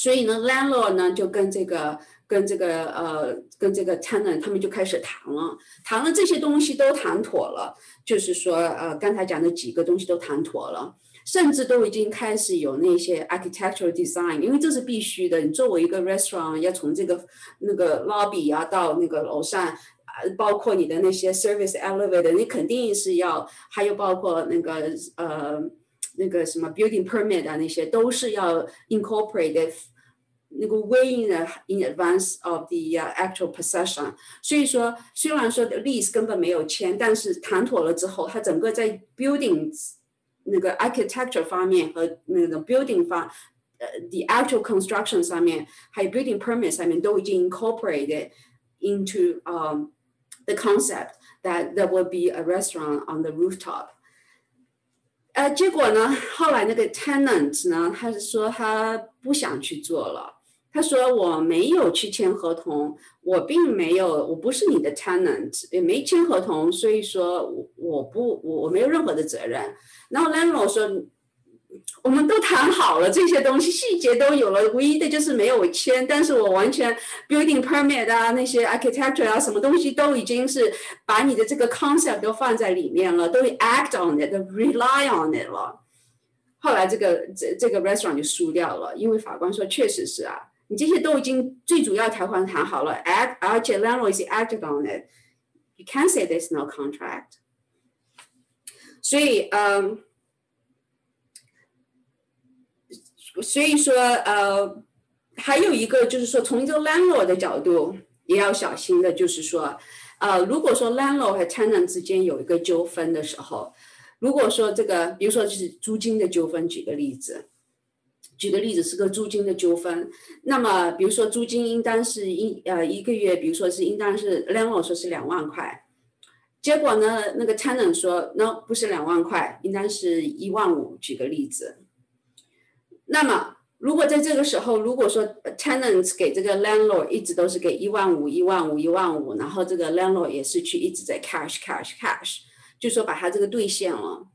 所以呢 landlord 呢就跟这个跟这个呃跟这个 tenant 他们就开始谈了，谈了这些东西都谈妥了，就是说呃刚才讲的几个东西都谈妥了。甚至都已经开始有那些 architectural design，因为这是必须的。你作为一个 restaurant，要从这个那个 lobby 啊到那个楼上，呃，包括你的那些 service elevator，你肯定是要，还有包括那个呃那个什么 building permit 啊，那些都是要 incorporate way in in advance of the actual possession。所以说，虽然说 lease 根本没有签，但是谈妥了之后，它整个在 building。那个 architecture 方面和那个 building 方，呃，the actual construction 上面，还有 building permit 上面都已经 incorporated into um the concept that there will be a restaurant on the rooftop。呃，结果呢，后来那个 tenant 呢，他是说他不想去做了。 他说我没有去签合同，我并没有，我不是你的 tenant，也没签合同，所以说我我不我我没有任何的责任。然后 Leno 说，我们都谈好了这些东西，细节都有了，唯一的就是没有签。但是我完全 building permit 啊，那些 architecture 啊，什么东西都已经是把你的这个 concept 都放在里面了，都 act on it，都 rely on it 了。后来这个这这个 restaurant 就输掉了，因为法官说确实是啊。你这些都已经最主要条款谈好了，act 而且 landlord is acted on it，you can't say there's no contract。所以，嗯，所以说，呃，还有一个就是说，从一个 landlord 的角度也要小心的，就是说，呃，如果说 landlord 和 tenant 之间有一个纠纷的时候，如果说这个，比如说就是租金的纠纷，举个例子。举个例子是个租金的纠纷，那么比如说租金应当是一呃一个月，比如说是应当是 landlord 说是两万块，结果呢那个 tenant 说那不是两万块，应当是一万五。举个例子，那么如果在这个时候，如果说 tenant 给这个 landlord 一直都是给一万五、一万五、一万五，然后这个 landlord 也是去一直在 cash cash cash，就说把它这个兑现了，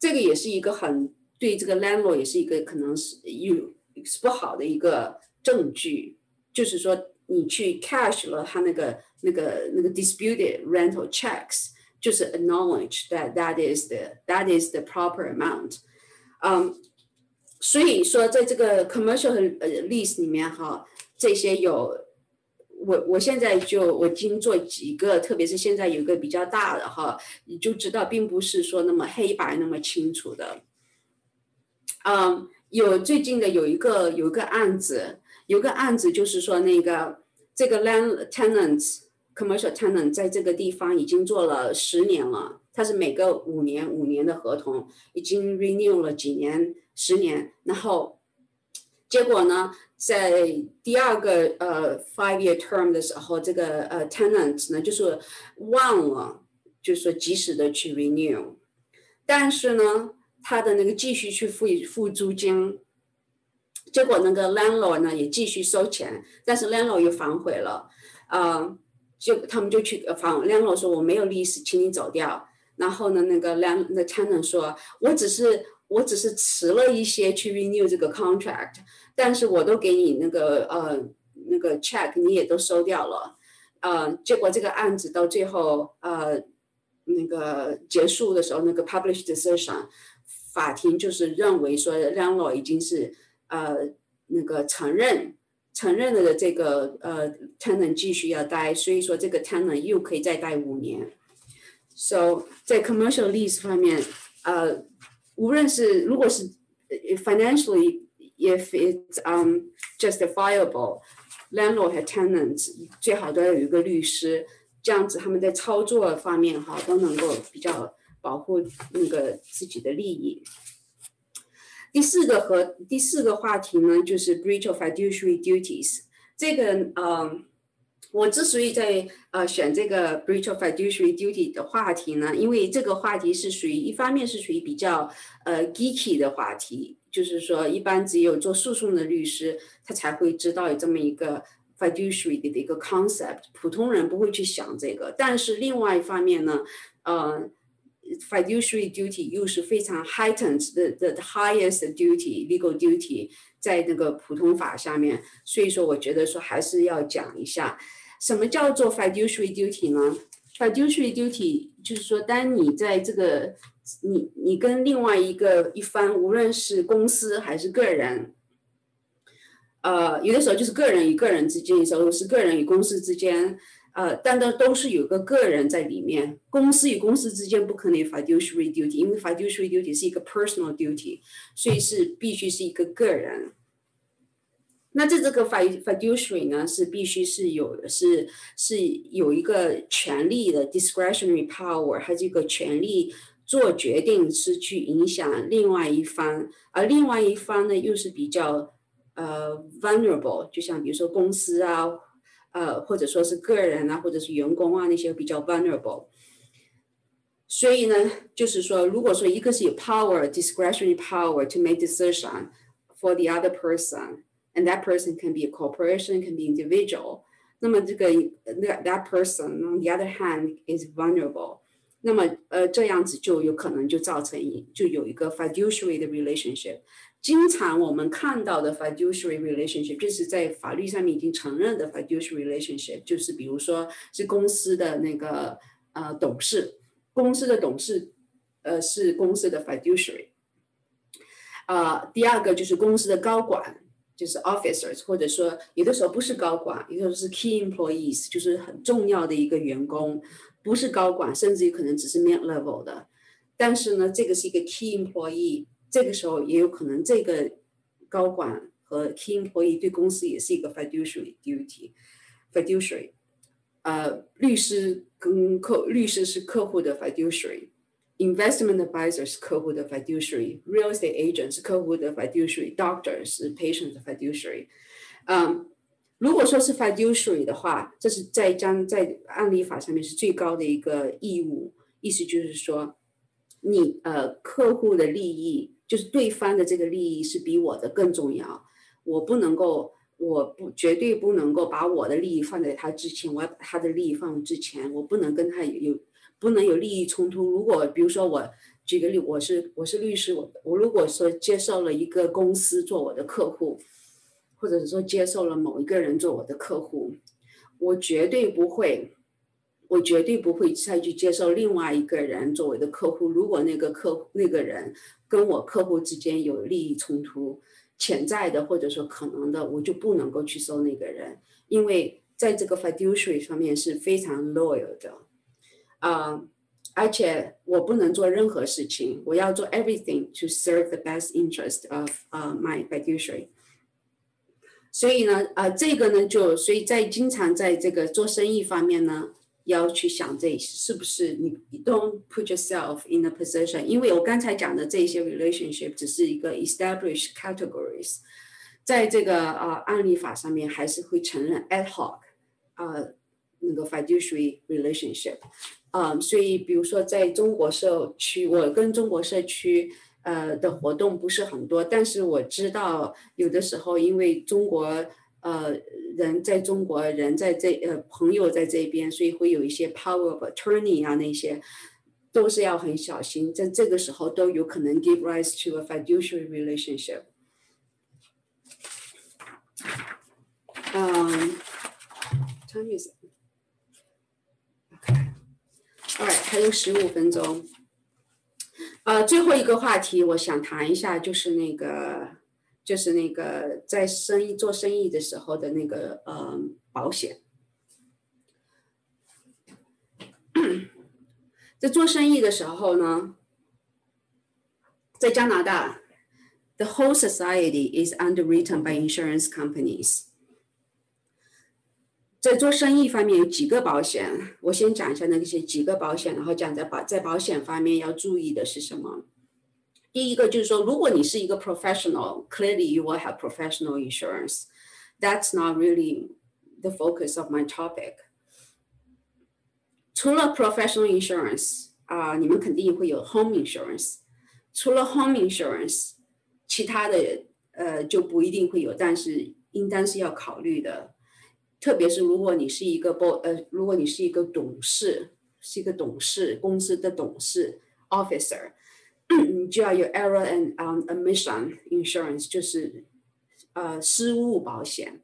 这个也是一个很。对这个 landlord 也是一个可能是有是不好的一个证据，就是说你去 cash 了他那个那个那个 disputed rental checks，就是 acknowledge that that is the that is the proper amount。嗯，所以说在这个 commercial 呃 lease 里面哈，这些有我我现在就我已经做几个，特别是现在有一个比较大的哈，你就知道并不是说那么黑白那么清楚的。嗯，有最近的有一个有一个案子，有个案子就是说那个这个 land tenants commercial tenant 在这个地方已经做了十年了，他是每个五年五年的合同，已经 renew 了几年十年，然后结果呢，在第二个呃 five year term 的时候，这个呃 tenant 呢就是忘了，就是说及时的去 renew，但是呢。他的那个继续去付付租金，结果那个 landlord 呢也继续收钱，但是 landlord 又反悔了，呃，就他们就去反 landlord 说我没有利息，请你走掉。然后呢，那个 land 那 tenant 说，我只是我只是迟了一些去 renew 这个 contract，但是我都给你那个呃那个 check 你也都收掉了，呃，结果这个案子到最后呃那个结束的时候，那个 published decision，法庭就是认为说 l a n d l o r 已经是呃那个承认承认了的这个呃 tenant 继续要待，所以说这个 tenant 又可以再待五年。So 在 commercial lease 方面，呃，无论是如果是 financially if it's um justifiable, landlord 和 tenant 最好都要有一个律师，这样子他们在操作方面哈都能够比较保护那个自己的利益。第四个和第四个话题呢，就是 breach of fiduciary duties。这个嗯。我之所以在呃选这个 breach of fiduciary duty 的话题呢，因为这个话题是属于一方面是属于比较呃 geeky 的话题，就是说一般只有做诉讼的律师他才会知道有这么一个 fiduciary 的一个 concept，普通人不会去想这个。但是另外一方面呢，呃，fiduciary duty 又是非常 heightened 的的 highest duty legal duty 在那个普通法下面，所以说我觉得说还是要讲一下。什么叫做 fiduciary duty 呢？fiduciary duty 就是说，当你在这个你你跟另外一个一方，无论是公司还是个人，呃，有的时候就是个人与个人之间，有时候是个人与公司之间，呃，但都都是有个个人在里面。公司与公司之间不可能有 fiduciary duty，因为 fiduciary duty 是一个 personal duty，所以是必须是一个个人。那这这个 fiduciary 呢，是必须是有是是有一个权利的 discretionary power，它这个权利做决定是去影响另外一方，而另外一方呢又是比较呃 vulnerable，就像比如说公司啊，呃或者说是个人啊，或者是员工啊那些比较 vulnerable。所以呢，就是说，如果说一个是有 power discretionary power to make decision for the other person。and that person can be a corporation, can be individual. 那么这个 that that person on the other hand is vulnerable. 那么呃这样子就有可能就造成就有一个 fiduciary 的 relationship。 经常我们看到的 fiduciary relationship 就是在法律上面已经承认的 fiduciary relationship，就是比如说是公司的那个呃董事，公司的董事呃是公司的 fiduciary。呃，第二个就是公司的高管就是 officers，或者说有的时候不是高管，有的时候是 key employees，就是很重要的一个员工，不是高管，甚至于可能只是 mid level 的。但是呢，这个是一个 key employee，这个时候也有可能这个高管和 key employee 对公司也是一个 fiduciary duty，fiduciary。呃，律师跟客，律师是客户的 fiduciary。investment advisor 是客户的 fiduciary，real estate agent 是客户的 fiduciary，doctor 是 patient 的 fiduciary。嗯，如果说是 fiduciary 的话，这是在将在案例法上面是最高的一个义务，意思就是说，你呃客户的利益， 就是对方的这个利益是比我的更重要，我不能够，我不绝对不能够把我的利益放在他之前，我要把他的利益放之前，我不能跟他有。不能有利益冲突。如果比如说我举个例，我是我是律师，我我如果说接受了一个公司做我的客户，或者是说接受了某一个人做我的客户，我绝对不会，我绝对不会再去接受另外一个人作为的客户。如果那个客那个人跟我客户之间有利益冲突，潜在的或者说可能的，我就不能够去收那个人，因为在这个 fiduciary 上面是非常 loyal 的。啊，而且我不能做任何事情，我要做 everything to serve the best interest of 呃 my fiduciary。所以呢，呃，这个呢，就所以在经常在这个做生意方面呢，要去想这是不是你 don't put yourself in a position，因为我刚才讲的这些 relationship 只是一个 established categories，在这个呃案例法上面还是会承认 ad hoc，呃那个 fiduciary relationship。嗯，所以比如说在中国社区，我跟中国社区 呃的活动不是很多，但是我知道有的时候因为中国 呃人在中国人在这呃朋友在这边，所以会有一些 power of attorney 啊那些都是要很小心，在这个时候都有可能 give rise to a fiduciary relationship。嗯，time is OK，Alright，还有十五分钟。呃，最后一个话题，我想谈一下，就是那个，就是那个在生意做生意的时候的那个呃保险。[CLEARS THROAT] 在做生意的时候呢，在加拿大，the whole society is underwritten by insurance companies。在做生意方面有几个保险，我先讲一下那些几个保险，然后讲在保在保险方面要注意的是什么。第一个就是说，如果你是一个 professional，clearly you will have professional insurance. That's not really the focus of my topic. 除了 professional insurance 啊，你们肯定会有 home insurance。除了 home insurance，其他的呃就不一定会有，但是应当是要考虑的。特别是如果你是一个 b 呃，如果你是一个董事，是一个董事公司的董事 officer， [CLEARS THROAT] 你就要有 error and omission insurance，就是呃失误保险。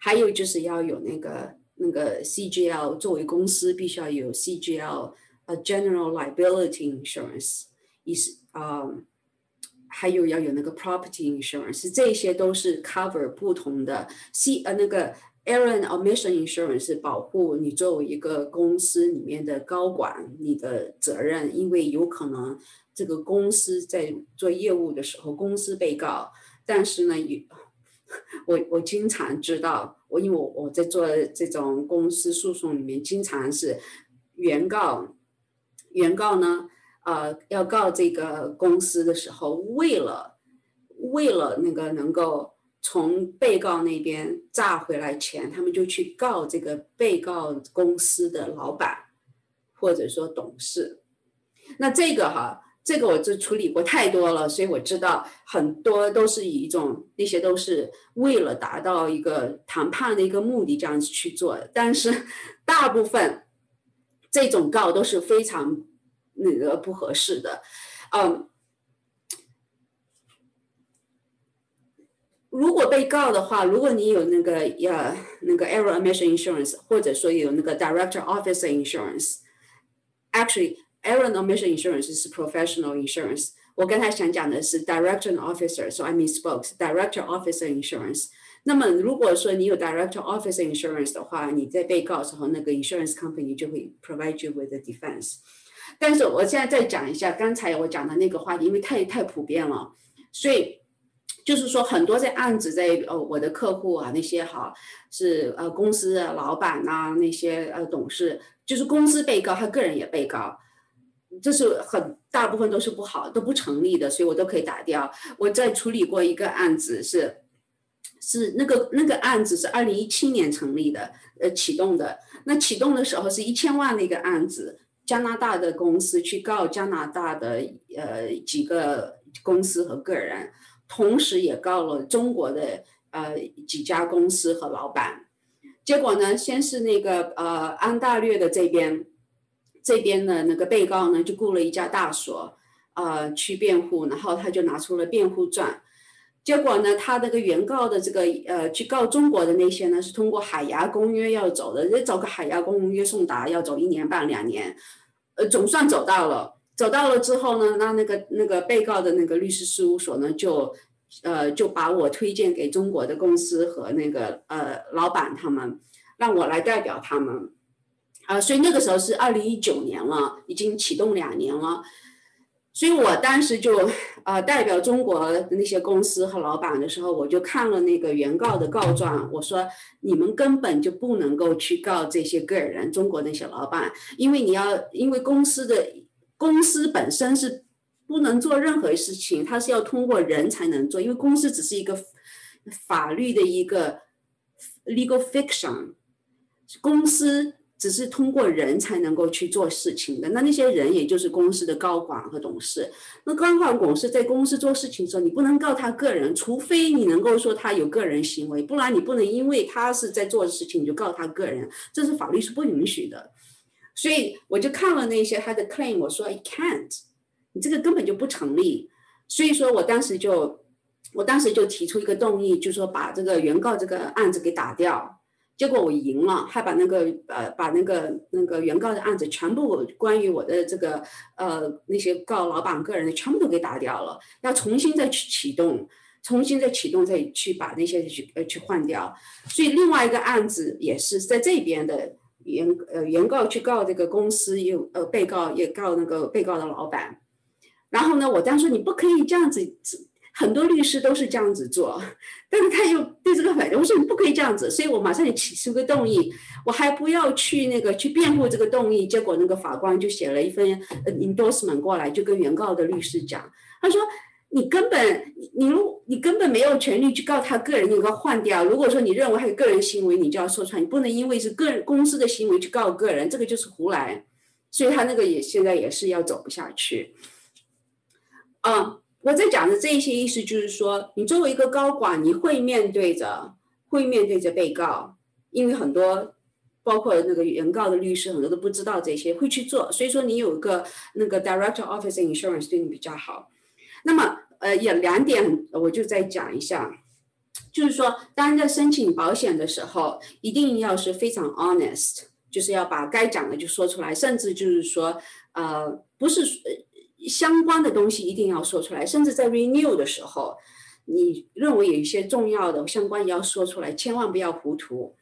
还有就是要有那个那个 CGL，作为公司必须要有 CGL，呃 general liability insurance，意思啊。还有要有那个 property insurance，这些都是 cover 不同的 C 呃那个 Aaron Omission insurance 是保护你作为一个公司里面的高管你的责任，因为有可能这个公司在做业务的时候公司被告，但是呢，有 [LAUGHS] 我我经常知道，我因为我我在做这种公司诉讼里面，经常是原告，原告呢。呃，要告这个公司的时候，为了为了那个能够从被告那边诈回来钱，他们就去告这个被告公司的老板或者说董事。那这个哈，这个我就处理过太多了，所以我知道很多都是以一种那些都是为了达到一个谈判的一个目的这样子去做的，但是大部分这种告都是非常。那个不合适的，嗯，如果被告的话，如果你有那个呃那个 error omission insurance，或者说有那个 director officer insurance，actually error omission insurance 是 professional insurance。我刚才想讲的是 director officer，so I misspoke。director officer insurance。那么如果说你有 director officer insurance 的话，你在被告的时候，那个 insurance company 就会 provide you with a defense。但是我现在再讲一下刚才我讲的那个话题，因为太太普遍了，所以 就是说很多在案子在呃我的客户啊那些哈是呃公司的老板呐那些呃董事，就是公司被告，他个人也被告，这是很大部分都是不好都不成立的，所以我都可以打掉。我在处理过一个案子是是那个那个案子是二零一七年成立的呃启动的，那启动的时候是一千万的一个案子。加拿大的公司去告加拿大的呃几个公司和个人，同时也告了中国的呃几家公司和老板。结果呢，先是那个呃安大略的这边，这边的那个被告呢就雇了一家大所，呃去辩护，然后他就拿出了辩护状。结果呢，他那个原告的这个呃去告中国的那些呢，是通过海牙公约要走的，人家找个海牙公约送达要走一年半两年。呃，总算走到了，走到了之后呢，那那个那个被告的那个律师事务所呢，就，呃，就把我推荐给中国的公司和那个呃老板他们，让我来代表他们，啊，所以那个时候是二零一九年了，已经启动两年了。所以我当时就，呃，代表中国的那些公司和老板的时候，我就看了那个原告的告状，我说你们根本就不能够去告这些个人，中国那些老板，因为你要，因为公司的公司本身是不能做任何事情，它是要通过人才能做，因为公司只是一个法律的一个 legal fiction，公司。只是通过人才能够去做事情的。那那些人也就是公司的高管和董事。那高管董事在公司做事情的时候，你不能告他个人，除非你能够说他有个人行为，不然你不能因为他是在做事情你就告他个人，这是法律是不允许的。所以我就看了那些他的 claim，我说 I can't，你这个根本就不成立。所以说我当时就，我当时就提出一个动议，就说把这个原告这个案子给打掉。结果我赢了，还把那个呃把那个那个原告的案子全部关于我的这个呃那些告老板个人的全部都给打掉了，要重新再去启动，重新再启动再去把那些去呃去换掉。所以另外一个案子也是在这边的原呃原告去告这个公司，又呃被告也告那个被告的老板。然后呢，我当时说你不可以这样子。很多律师都是这样子做，但是他又对这个反对，我说你不可以这样子，所以我马上就起出个动议，我还不要去那个去辩护这个动议，结果那个法官就写了一份 endorsement 过来，就跟原告的律师讲，他说你根本你如你根本没有权利去告他个人，你给他换掉。如果说你认为他有个人行为，你就要说出来，你不能因为是个人公司的行为去告个人，这个就是胡来。所以他那个也现在也是要走不下去，啊。我在讲的这一些意思就是说，你作为一个高管，你会面对着会面对着被告，因为很多包括那个原告的律师很多都不知道这些，会去做。所以说你有一个那个 director office insurance 对你比较好。那么呃，有两点我就再讲一下，就是说，当在申请保险的时候，一定要是非常 honest，就是要把该讲的就说出来，甚至就是说呃，不是。相关的东西一定要说出来，甚至在 renew 的时候，你认为有一些重要的相关也要说出来，千万不要糊涂。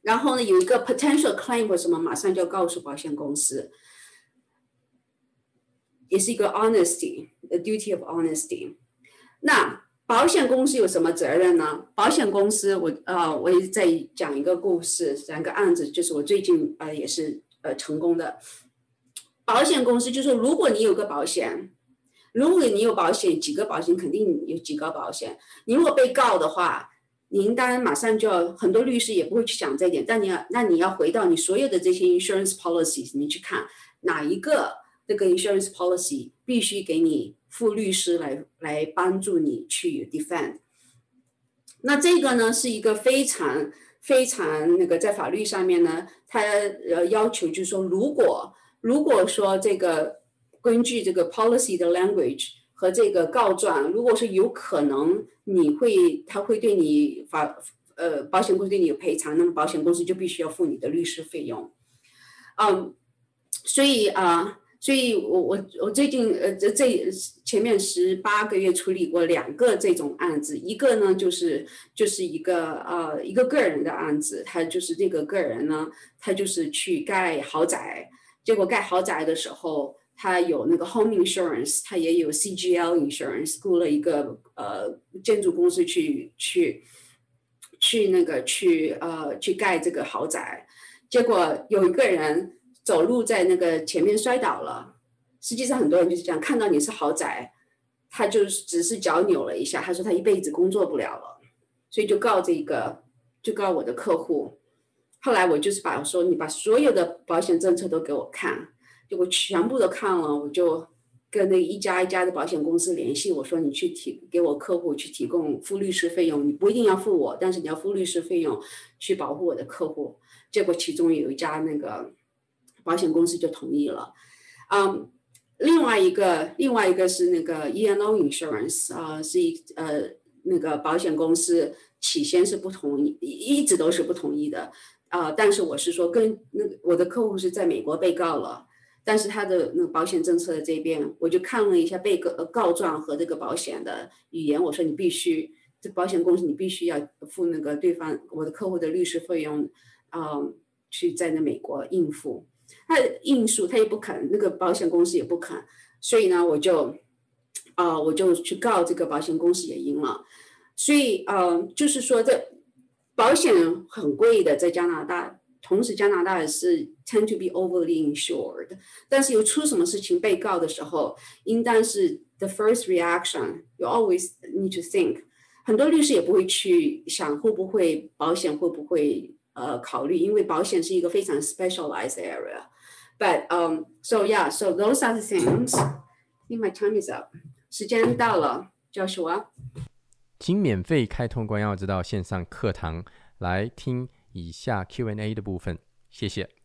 然后呢，有一个 potential claim 或什么，马上就要告诉保险公司，也是一个 honesty the duty of honesty。那保险公司有什么责任呢？保险公司，我啊，我也在讲一个故事，讲个案子，就是我最近呃也是呃成功的。保险公司就说，如果你有个保险，如果你有保险，几个保险肯定有几个保险。你如果被告的话，你应当马上就要很多律师也不会去想这一点。但你要，那你要回到你所有的这些 insurance policies，你去看哪一个这个 insurance policy 必须给你付律师来来帮助你去 defend。那这个呢是一个非常非常那个在法律上面呢，它呃要求就是说如果。如果说这个根据这个 policy 的 language 和这个告状，如果是有可能你会他会对你法呃保险公司对你有赔偿，那么保险公司就必须要付你的律师费用。嗯，所以啊，所以我我我最近呃这这前面十八个月处理过两个这种案子，一个呢就是就是一个呃一个个人的案子，他就是这个个人呢，他就是去盖豪宅。结果盖豪宅的时候，他有那个 home insurance，他也有 CGL insurance，雇了一个呃建筑公司去去去那个去呃去盖这个豪宅。结果有一个人走路在那个前面摔倒了。实际上很多人就是这样，看到你是豪宅，他就只是脚扭了一下，他说他一辈子工作不了了，所以就告这个就告我的客户。后来我就是把我说你把所有的保险政策都给我看，就我全部都看了，我就跟那一家一家的保险公司联系，我说你去提给我客户去提供付律师费用，你不一定要付我，但是你要付律师费用去保护我的客户。结果其中有一家那个保险公司就同意了，嗯，另外一个另外一个是那个 E&O Insurance 啊，是一呃那个保险公司起先是不同意，一直都是不同意的。啊，但是我是说，跟那个我的客户是在美国被告了，但是他的那个保险政策的这边，我就看了一下被告告状和这个保险的语言，我说你必须，这保险公司你必须要付那个对方我的客户的律师费用，嗯，去在那美国应付，他应诉他也不肯，那个保险公司也不肯，所以呢，我就，啊，我就去告这个保险公司也赢了，所以呃，就是说这。保险很贵的，在加拿大，同时加拿大是 tend to be overly insured。但是有出什么事情被告的时候，应当是 the first reaction you always need to think。很多律师也不会去想会不会保险会不会呃考虑，因为保险是一个非常 specialized area。But um, so yeah, so those are the things. I think my time is up. 时间到了，Joshua。请免费开通关耀之道线上课堂来听以下 Q&A 的部分，谢谢。